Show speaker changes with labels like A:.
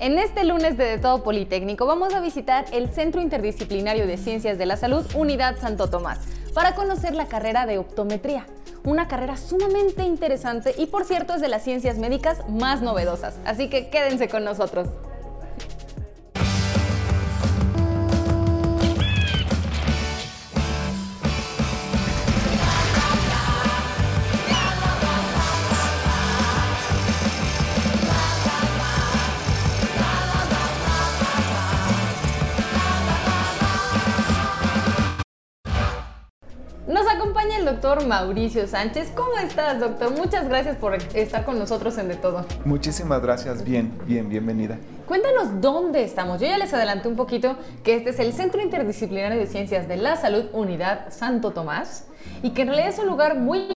A: En este lunes de, de Todo Politécnico vamos a visitar el Centro Interdisciplinario de Ciencias de la Salud Unidad Santo Tomás para conocer la carrera de optometría, una carrera sumamente interesante y por cierto es de las ciencias médicas más novedosas, así que quédense con nosotros. Doctor Mauricio Sánchez. ¿Cómo estás, doctor? Muchas gracias por estar con nosotros en De Todo.
B: Muchísimas gracias. Bien, bien, bienvenida.
A: Cuéntanos dónde estamos. Yo ya les adelanté un poquito que este es el Centro Interdisciplinario de Ciencias de la Salud Unidad Santo Tomás y que en realidad es un lugar muy